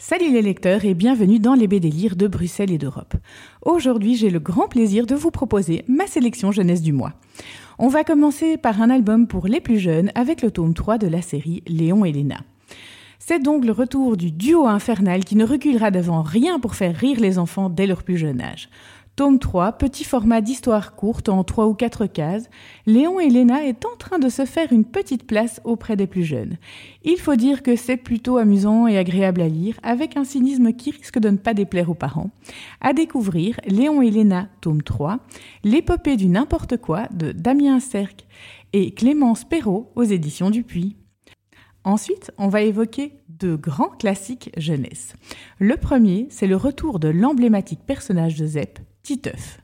Salut les lecteurs et bienvenue dans les BD Lire de Bruxelles et d'Europe. Aujourd'hui, j'ai le grand plaisir de vous proposer ma sélection jeunesse du mois. On va commencer par un album pour les plus jeunes avec le tome 3 de la série Léon et Léna. C'est donc le retour du duo infernal qui ne reculera devant rien pour faire rire les enfants dès leur plus jeune âge. Tome 3, petit format d'histoire courte en 3 ou 4 cases, Léon et Léna est en train de se faire une petite place auprès des plus jeunes. Il faut dire que c'est plutôt amusant et agréable à lire, avec un cynisme qui risque de ne pas déplaire aux parents. À découvrir, Léon et Léna, tome 3, L'épopée du n'importe quoi de Damien Cerc et Clémence Perrault aux éditions Dupuis. Ensuite, on va évoquer deux grands classiques jeunesse. Le premier, c'est le retour de l'emblématique personnage de Zep, Titeuf.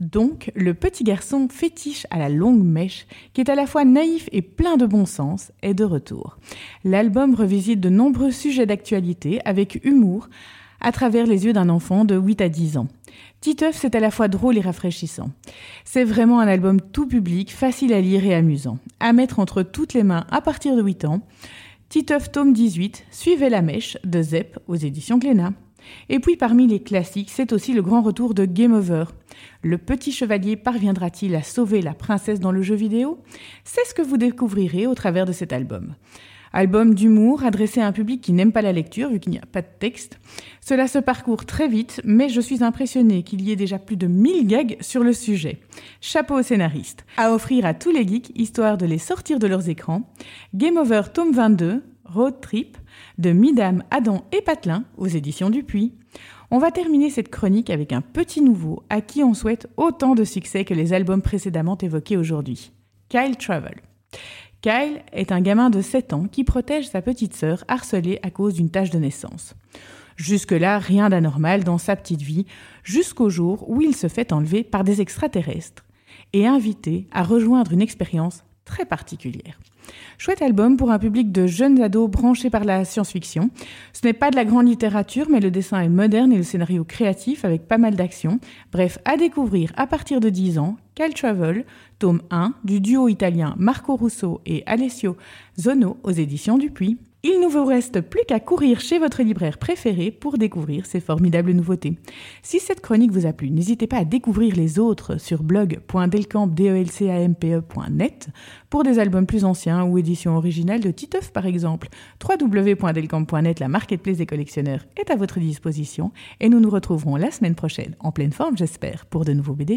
Donc, le petit garçon fétiche à la longue mèche, qui est à la fois naïf et plein de bon sens, est de retour. L'album revisite de nombreux sujets d'actualité avec humour, à travers les yeux d'un enfant de 8 à 10 ans. Titeuf, c'est à la fois drôle et rafraîchissant. C'est vraiment un album tout public, facile à lire et amusant. À mettre entre toutes les mains à partir de 8 ans. Titeuf tome 18, Suivez la mèche de Zep aux éditions Glénat. Et puis parmi les classiques, c'est aussi le grand retour de Game Over. Le petit chevalier parviendra-t-il à sauver la princesse dans le jeu vidéo? C'est ce que vous découvrirez au travers de cet album. Album d'humour adressé à un public qui n'aime pas la lecture vu qu'il n'y a pas de texte. Cela se parcourt très vite, mais je suis impressionnée qu'il y ait déjà plus de 1000 gags sur le sujet. Chapeau aux scénaristes. À offrir à tous les geeks, histoire de les sortir de leurs écrans. Game Over tome 22, Road Trip, de Midam, Adam et Patelin aux éditions Dupuis. On va terminer cette chronique avec un petit nouveau à qui on souhaite autant de succès que les albums précédemment évoqués aujourd'hui. Kyle Travel. Kyle est un gamin de 7 ans qui protège sa petite sœur harcelée à cause d'une tache de naissance. Jusque-là, rien d'anormal dans sa petite vie, jusqu'au jour où il se fait enlever par des extraterrestres et invité à rejoindre une expérience très particulière. Chouette album pour un public de jeunes ados branchés par la science-fiction. Ce n'est pas de la grande littérature, mais le dessin est moderne et le scénario créatif avec pas mal d'action. Bref, à découvrir à partir de 10 ans, Cal Travel, tome 1 du duo italien Marco Russo et Alessio Zono aux éditions Dupuis. Il ne vous reste plus qu'à courir chez votre libraire préféré pour découvrir ces formidables nouveautés. Si cette chronique vous a plu, n'hésitez pas à découvrir les autres sur blog.delcamp.net pour des albums plus anciens ou éditions originales de Titeuf par exemple. www.delcamp.net, la marketplace des collectionneurs, est à votre disposition et nous nous retrouverons la semaine prochaine, en pleine forme j'espère, pour de nouveaux BD